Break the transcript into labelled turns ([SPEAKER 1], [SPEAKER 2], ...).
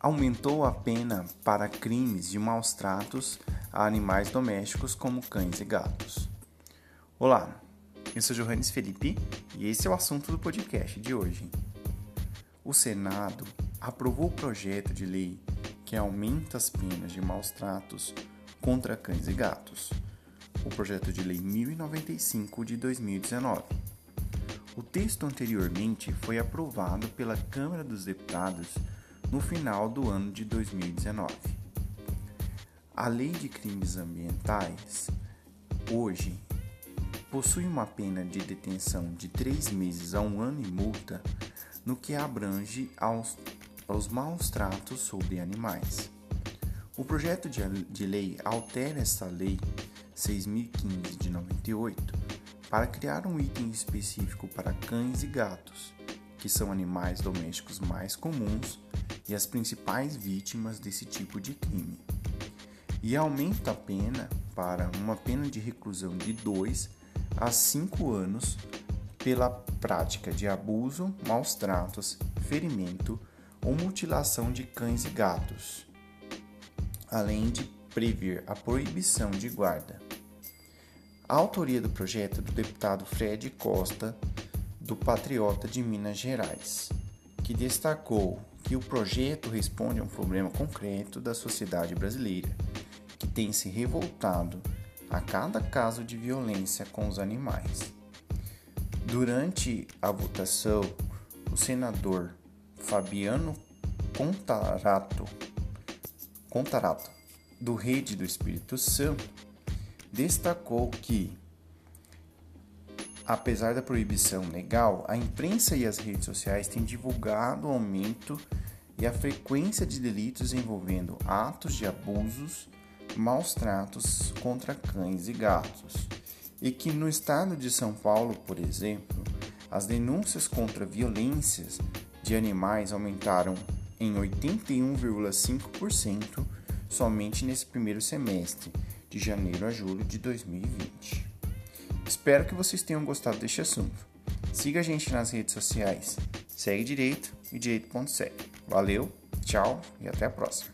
[SPEAKER 1] aumentou a pena para crimes de maus tratos a animais domésticos como cães e gatos. Olá, eu sou Johannes Felipe e esse é o assunto do podcast de hoje. O Senado aprovou o projeto de lei que aumenta as penas de maus tratos contra cães e gatos, o projeto de lei 1095 de 2019. O texto anteriormente foi aprovado pela Câmara dos Deputados no final do ano de 2019. A Lei de Crimes Ambientais, hoje, possui uma pena de detenção de três meses a um ano e multa no que abrange aos, aos maus tratos sobre animais. O projeto de, de lei altera esta lei 6.015 de 98 para criar um item específico para cães e gatos, que são animais domésticos mais comuns e as principais vítimas desse tipo de crime. E aumenta a pena para uma pena de reclusão de 2 a 5 anos pela prática de abuso, maus tratos, ferimento ou mutilação de cães e gatos, além de prever a proibição de guarda. A autoria do projeto é do deputado Fred Costa, do Patriota de Minas Gerais, que destacou que o projeto responde a um problema concreto da sociedade brasileira, que tem se revoltado a cada caso de violência com os animais. Durante a votação, o senador Fabiano Contarato, Contarato do Rede do Espírito Santo, destacou que Apesar da proibição legal, a imprensa e as redes sociais têm divulgado o aumento e a frequência de delitos envolvendo atos de abusos, maus tratos contra cães e gatos. E que no estado de São Paulo, por exemplo, as denúncias contra violências de animais aumentaram em 81,5% somente nesse primeiro semestre, de janeiro a julho de 2020. Espero que vocês tenham gostado deste assunto. Siga a gente nas redes sociais. Segue Direito e Direito.segue. Valeu, tchau e até a próxima.